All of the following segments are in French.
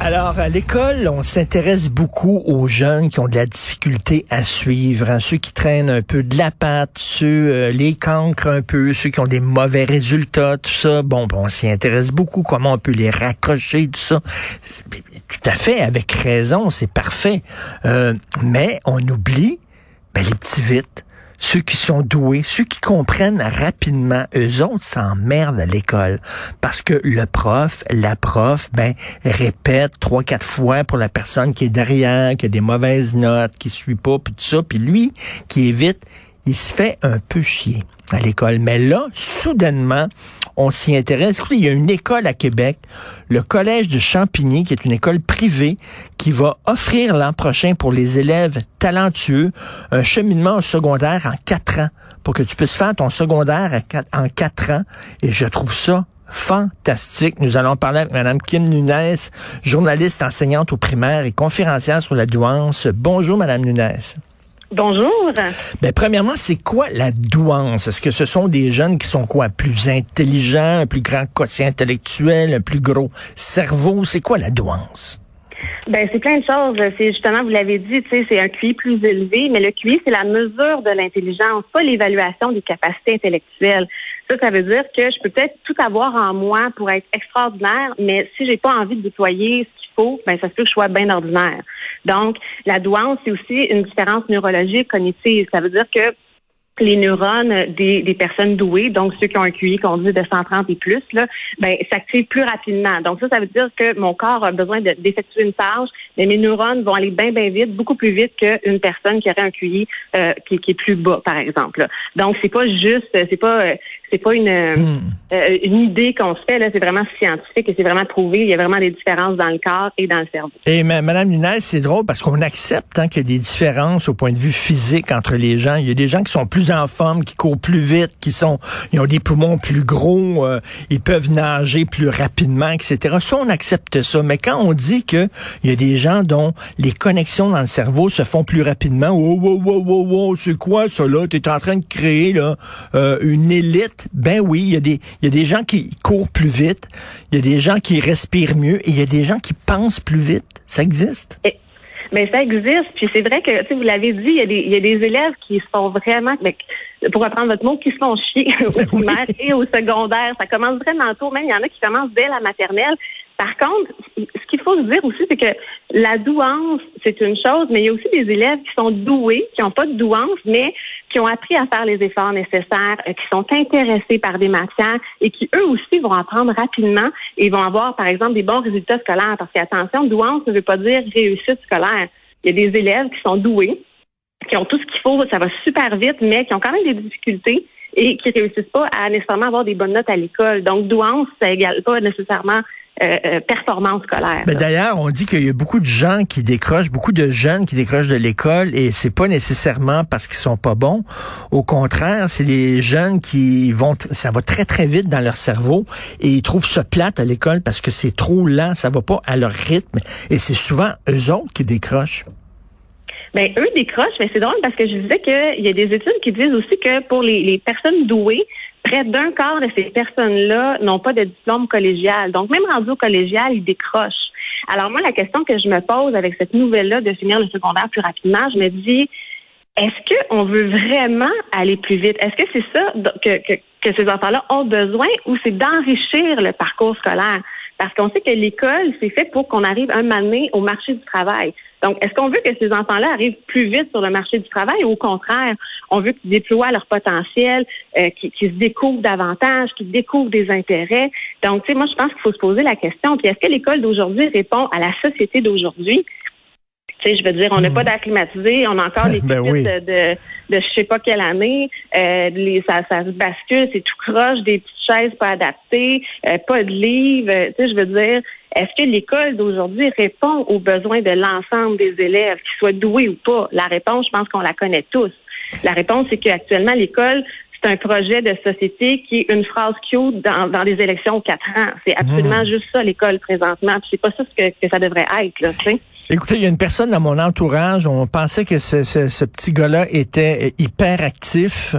Alors, à l'école, on s'intéresse beaucoup aux jeunes qui ont de la difficulté à suivre, hein, ceux qui traînent un peu de la patte, ceux, euh, les cancres un peu, ceux qui ont des mauvais résultats, tout ça. Bon, bon on s'y intéresse beaucoup, comment on peut les raccrocher, tout ça. Tout à fait, avec raison, c'est parfait. Euh, mais on oublie ben, les petits vites ceux qui sont doués, ceux qui comprennent rapidement, eux autres s'emmerdent à l'école. Parce que le prof, la prof, ben répète trois quatre fois pour la personne qui est derrière, qui a des mauvaises notes, qui suit pas, puis tout ça, puis lui qui évite, il se fait un peu chier à l'école. Mais là, soudainement, on s'y intéresse. Écoutez, il y a une école à Québec, le Collège de Champigny, qui est une école privée, qui va offrir l'an prochain pour les élèves talentueux un cheminement au secondaire en quatre ans, pour que tu puisses faire ton secondaire en quatre ans. Et je trouve ça fantastique. Nous allons parler avec Mme Kim Nunes, journaliste enseignante au primaire et conférencière sur la douance. Bonjour, Mme Nunes. Bonjour. Ben, premièrement, c'est quoi la douance? Est-ce que ce sont des jeunes qui sont quoi? Plus intelligents, un plus grand quotient intellectuel, un plus gros cerveau? C'est quoi la douance? Ben, c'est plein de choses. C'est justement, vous l'avez dit, tu sais, c'est un QI plus élevé, mais le QI, c'est la mesure de l'intelligence, pas l'évaluation des capacités intellectuelles. Ça, ça veut dire que je peux peut-être tout avoir en moi pour être extraordinaire, mais si j'ai pas envie de déployer ce qu'il faut, ben, ça se peut que je sois bien ordinaire. Donc, la douance, c'est aussi une différence neurologique cognitive. Ça veut dire que les neurones des, personnes douées, donc ceux qui ont un QI conduit de 130 et plus, là, ben, s'activent plus rapidement. Donc ça, ça veut dire que mon corps a besoin d'effectuer une tâche, mais mes neurones vont aller bien, bien vite, beaucoup plus vite qu'une personne qui aurait un QI euh, qui, qui, est plus bas, par exemple. Donc c'est pas juste, c'est pas, euh, c'est pas une, hmm. euh, une idée qu'on se fait là, c'est vraiment scientifique et c'est vraiment prouvé. Il y a vraiment des différences dans le corps et dans le cerveau. Et Madame Nunez, c'est drôle parce qu'on accepte hein, qu'il y a des différences au point de vue physique entre les gens. Il y a des gens qui sont plus en forme, qui courent plus vite, qui sont, ils ont des poumons plus gros, euh, ils peuvent nager plus rapidement, etc. Ça, on accepte ça. Mais quand on dit que il y a des gens dont les connexions dans le cerveau se font plus rapidement, oh, oh, oh, oh, oh c'est quoi ça là? T'es en train de créer là euh, une élite ben oui, il y, a des, il y a des gens qui courent plus vite, il y a des gens qui respirent mieux et il y a des gens qui pensent plus vite. Ça existe. mais ben, ça existe. Puis c'est vrai que, si vous l'avez dit, il y, a des, il y a des élèves qui sont vraiment, ben, pour reprendre votre mot, qui se font chier au primaire et au secondaire. Ça commence vraiment tôt. Même il y en a qui commencent dès la maternelle. Par contre, ce qu'il faut se dire aussi, c'est que la douance, c'est une chose, mais il y a aussi des élèves qui sont doués, qui n'ont pas de douance, mais qui ont appris à faire les efforts nécessaires, euh, qui sont intéressés par des matières et qui, eux aussi, vont apprendre rapidement et vont avoir, par exemple, des bons résultats scolaires. Parce qu'attention, douance ne veut pas dire réussite scolaire. Il y a des élèves qui sont doués, qui ont tout ce qu'il faut, ça va super vite, mais qui ont quand même des difficultés et qui réussissent pas à nécessairement avoir des bonnes notes à l'école. Donc, douance, ça égale pas nécessairement euh, euh, performance scolaire. Ben D'ailleurs, on dit qu'il y a beaucoup de gens qui décrochent, beaucoup de jeunes qui décrochent de l'école et c'est pas nécessairement parce qu'ils sont pas bons. Au contraire, c'est les jeunes qui vont, ça va très très vite dans leur cerveau et ils trouvent ça plate à l'école parce que c'est trop lent, ça va pas à leur rythme et c'est souvent eux autres qui décrochent. Ben, eux décrochent, mais c'est drôle parce que je disais qu'il y a des études qui disent aussi que pour les, les personnes douées, près d'un quart de ces personnes-là n'ont pas de diplôme collégial. Donc, même rendu au collégial, ils décrochent. Alors, moi, la question que je me pose avec cette nouvelle-là de finir le secondaire plus rapidement, je me dis, est-ce qu'on veut vraiment aller plus vite? Est-ce que c'est ça que, que, que ces enfants-là ont besoin ou c'est d'enrichir le parcours scolaire? Parce qu'on sait que l'école, c'est fait pour qu'on arrive un moment au marché du travail. Donc, est-ce qu'on veut que ces enfants-là arrivent plus vite sur le marché du travail ou au contraire, on veut qu'ils déploient leur potentiel, euh, qu'ils se découvrent davantage, qu'ils découvrent des intérêts? Donc, tu sais, moi, je pense qu'il faut se poser la question, puis est-ce que l'école d'aujourd'hui répond à la société d'aujourd'hui? Tu sais, je veux dire, on n'a hmm. pas d'acclimatisé, on a encore des ben de, de, de je sais pas quelle année, euh, les, ça, ça se bascule, c'est tout croche, des petites chaises pas adaptées, euh, pas de livres, euh, tu sais, je veux dire, est-ce que l'école d'aujourd'hui répond aux besoins de l'ensemble des élèves, qu'ils soient doués ou pas? La réponse, je pense qu'on la connaît tous. La réponse, c'est qu'actuellement, l'école, c'est un projet de société qui est une phrase cute dans, dans les élections aux quatre ans. C'est absolument Mmh. juste ça l'école présentement. Puis c'est pas ça ce que, que ça devrait être. Là. Écoutez, il y a une personne dans mon entourage, on pensait que ce, ce- ce petit gars-là était hyper actif.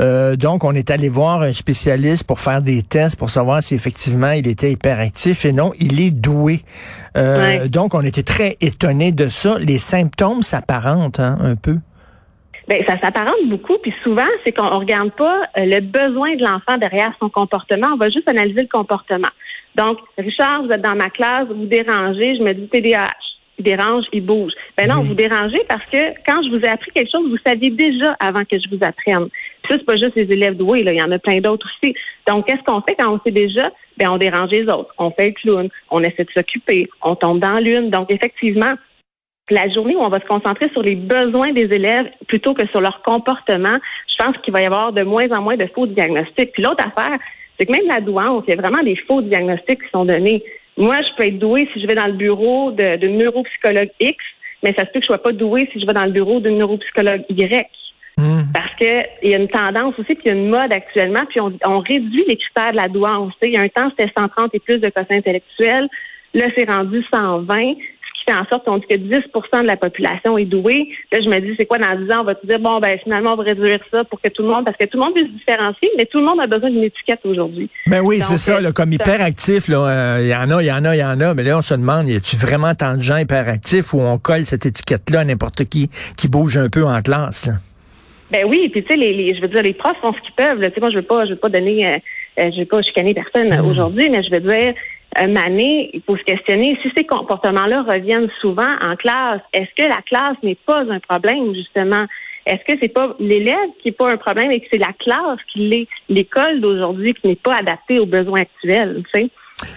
Euh, donc, on est allé voir un spécialiste pour faire des tests pour savoir si effectivement il était hyper actif. Et non, il est doué. Euh, Ouais. Donc, on était très étonnés de ça. Les symptômes s'apparentent hein, un peu. Ben, ça s'apparente beaucoup, puis souvent, c'est qu'on ne regarde pas euh, le besoin de l'enfant derrière son comportement, on va juste analyser le comportement. Donc, Richard, vous êtes dans ma classe, vous dérangez, je me dis TDAH. Il dérange, il bouge. Ben non, Oui. vous dérangez parce que quand je vous ai appris quelque chose, vous saviez déjà avant que je vous apprenne. Puis ça, c'est pas juste les élèves doués, là, il y en a plein d'autres aussi. Donc, qu'est-ce qu'on fait quand on sait déjà? Ben, on dérange les autres. On fait le clown, on essaie de s'occuper, on tombe dans l'une. Donc, effectivement, la journée où on va se concentrer sur les besoins des élèves plutôt que sur leur comportement, je pense qu'il va y avoir de moins en moins de faux diagnostics. Puis l'autre affaire, c'est que même la douance, il y a vraiment des faux diagnostics qui sont donnés. Moi, je peux être douée si je vais dans le bureau de, de neuropsychologue X, mais ça se peut que je sois pas douée si je vais dans le bureau de neuropsychologue Y. Hmm. Parce que il y a une tendance aussi, puis il y a une mode actuellement, puis on, on réduit les critères de la douance. Il y a un temps, c'était 130 et plus de quotient intellectuel. Là, c'est rendu 120, ce qui fait en sorte qu'on dit que 10% de la population est douée. Là, je me dis, c'est quoi dans 10 ans? On va te dire, bon, ben finalement, on va réduire ça pour que tout le monde, parce que tout le monde puisse se différencier, mais tout le monde a besoin d'une étiquette aujourd'hui. Ben oui, c'est ça. Là, comme hyperactif, là, euh, il y en a, il y en a, il y en a. Mais là, on se demande, y a-tu vraiment tant de gens hyperactifs où on colle cette étiquette-là à n'importe qui qui bouge un peu en classe? là? Ben oui, puis tu sais, les, les- je veux dire, les profs font ce qu'ils peuvent. là. Tu sais, moi, je veux pas, je veux pas donner, euh, euh, je veux pas chicaner personne euh, aujourd'hui, mais je veux dire, Mané, il faut se questionner si ces comportements-là reviennent souvent en classe. Est-ce que la classe n'est pas un problème justement? Est-ce que c'est pas l'élève qui n'est pas un problème et que c'est la classe qui l'est, l'école d'aujourd'hui qui n'est pas adaptée aux besoins actuels, tu sais?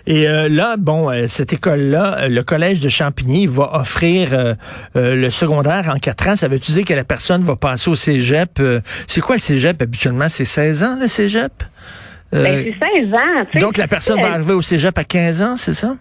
Et euh, là, bon, euh, cette école-là, euh, le collège de Champigny va offrir euh, euh, le secondaire en quatre ans. Ça veut-tu dire que la personne va passer au cégep? c'est quoi le cégep? Habituellement? C'est 16 ans, le cégep? Euh, Ben, c'est 16 ans. tu sais. donc la personne va arriver au cégep à 15 ans, c'est ça?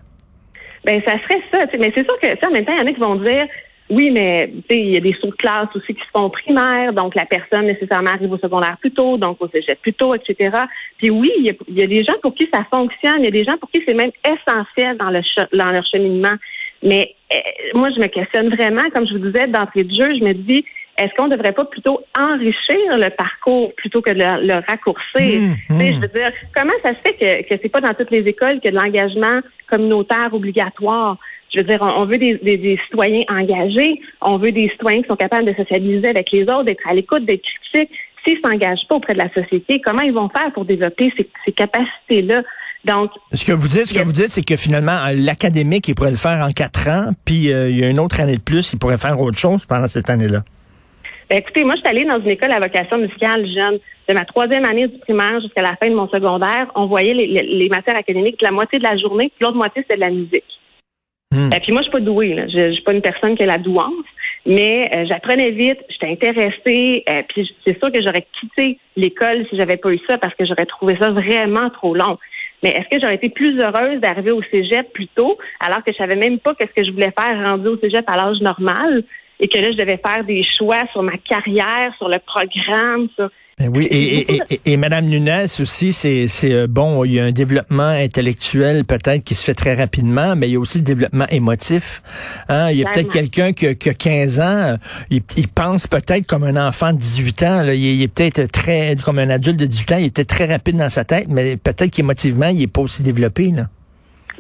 Ben, ça serait ça. tu sais. Mais c'est sûr que, en même temps, il y en a qui vont dire, oui, mais il y a des sauts de classe aussi qui se font primaire, donc la personne nécchèsement arrive au secondaire plus tôt, donc au cégep plus tôt, etc. Puis oui, il y, a, il y a des gens pour qui ça fonctionne, il y a des gens pour qui c'est même essentiel dans, le dans leur cheminement. Mais euh, moi, je me questionne vraiment, comme je vous disais d'entrée de jeu, je me dis, est-ce qu'on ne devrait pas plutôt enrichir le parcours plutôt que de le, le raccourcir? Mmh, sais, mmh. Je veux dire, comment ça se fait que, que c'est pas dans toutes les écoles a de l'engagement communautaire obligatoire? Je veux dire, on, on veut des, des- des citoyens engagés, on veut des citoyens qui sont capables de socialiser avec les autres, d'être à l'écoute, d'être critiques. S'ils s'engagent pas auprès de la société, comment ils vont faire pour développer ces, ces capacités-là? Donc, Ce que vous dites, ce que vous dites, c'est que finalement, l'académique, il pourrait le faire en quatre ans, puis euh, il y a une autre année de plus, il pourrait faire autre chose pendant cette année-là. Écoutez, moi, je suis allée dans une école à vocation musicale jeune. De ma troisième année du primaire jusqu'à la fin de mon secondaire, on voyait les, les- les matières académiques la moitié de la journée, puis l'autre moitié, c'était de la musique. Et puis moi, je suis pas douée. Là. Je, je suis pas une personne qui a la douance, mais euh, j'apprenais vite, j'étais intéressée. euh, puis c'est sûr que j'aurais quitté l'école si j'avais pas eu ça parce que j'aurais trouvé ça vraiment trop long. Mais est-ce que j'aurais été plus heureuse d'arriver au cégep plus tôt, alors que je savais même pas qu'est-ce que je voulais faire rendu au cégep à l'âge normal? Et que là, je devais faire des choix sur ma carrière, sur le programme, sur... Ben oui, et, et, et, et, Madame Nunes aussi, c'est c'est euh, bon, il y a un développement intellectuel peut-être qui se fait très rapidement, mais il y a aussi le développement émotif. Hein? Il y a peut-être quelqu'un qui, a- qui a 15 ans, il, il pense peut-être comme un enfant de 18 ans, là. Il, est- il est peut-être très comme un adulte de 18 ans, il est peut-être très rapide dans sa tête, mais peut-être qu'émotivement, il est pas aussi développé là.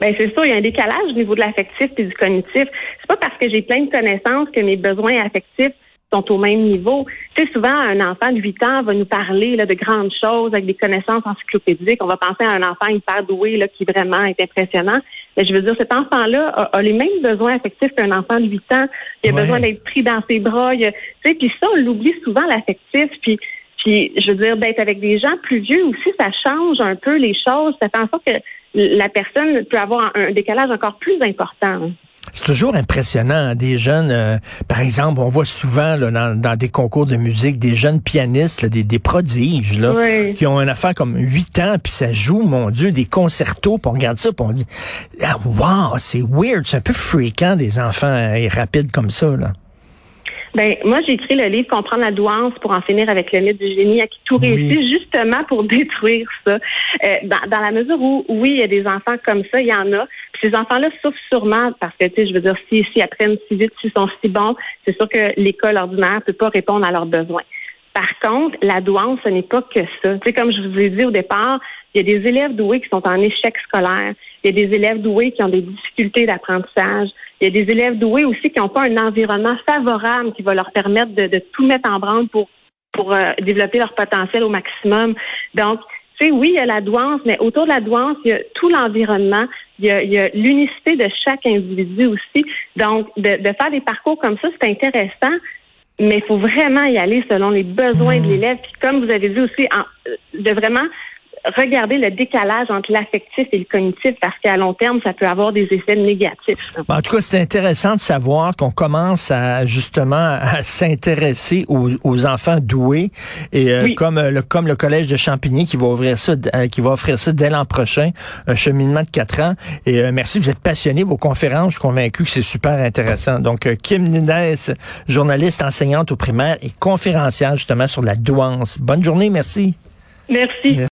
Ben c'est sûr, il y a un décalage au niveau de l'affectif et du cognitif. C'est pas parce que j'ai plein de connaissances que mes besoins affectifs sont au même niveau. Tu sais, souvent, un enfant de 8 ans va nous parler là, de grandes choses avec des connaissances encyclopédiques. On va penser à un enfant hyper doué là, qui vraiment est impressionnant. Mais je veux dire, cet enfant-là a, a les mêmes besoins affectifs qu'un enfant de 8 ans. Il a Ouais. besoin d'être pris dans ses bras. Il a- tu sais, puis ça, on l'oublie souvent, l'affectif. Puis puis, je veux dire, d'être avec des gens plus vieux aussi, ça change un peu les choses. Ça fait en sorte que la personne peut avoir un décalage encore plus important. C'est toujours impressionnant, hein, des jeunes, euh, par exemple, on voit souvent là, dans, dans des concours de musique des jeunes pianistes, là, des, des prodiges, là, Oui. qui ont une affaire comme 8 ans, puis ça joue, mon Dieu, des concertos, puis on regarde ça, puis on dit, ah, wow, c'est weird, c'est un peu fréquent des enfants euh, rapides comme ça, là. Ben, moi, j'ai écrit le livre Comprendre la douance pour en finir avec le mythe du génie à qui tout réussit, justement pour détruire ça. Euh, dans, dans, la mesure où, oui, il y a des enfants comme ça, il y en a. Puis ces enfants-là souffrent sûrement parce que, tu sais, je veux dire, si, si apprennent si vite, s'ils sont si bons, c'est sûr que l'école ordinaire peut pas répondre à leurs besoins. Par contre, la douance, ce n'est pas que ça. Tu sais, comme je vous ai dit au départ, il y a des élèves doués qui sont en échec scolaire. Il y a des élèves doués qui ont des difficultés d'apprentissage. Il y a des élèves doués aussi qui n'ont pas un environnement favorable qui va leur permettre de, de tout mettre en branle pour, pour euh, développer leur potentiel au maximum. Donc, tu sais, oui, il y a la douance, mais autour de la douance, il y a tout l'environnement, il y a, l'unicité de chaque individu aussi. Donc, de, de faire des parcours comme ça, c'est intéressant, mais il faut vraiment y aller selon les besoins de mmh. l'élève. Puis comme vous avez dit aussi, en, de vraiment regarder le décalage entre l'affectif et le cognitif parce qu'à long terme, ça peut avoir des effets négatifs. En tout cas, c'est intéressant de savoir qu'on commence à justement à s'intéresser aux, enfants doués et euh, comme euh, le comme le collège de Champigny qui va ouvrir ça euh, qui va offrir ça dès l'an prochain, un cheminement de quatre ans. Et merci, vous êtes passionné vos conférences, je suis convaincu que c'est super intéressant. Donc Kim Nunes, journaliste, enseignante au primaire et conférencière justement sur la douance. Bonne journée, merci. Merci.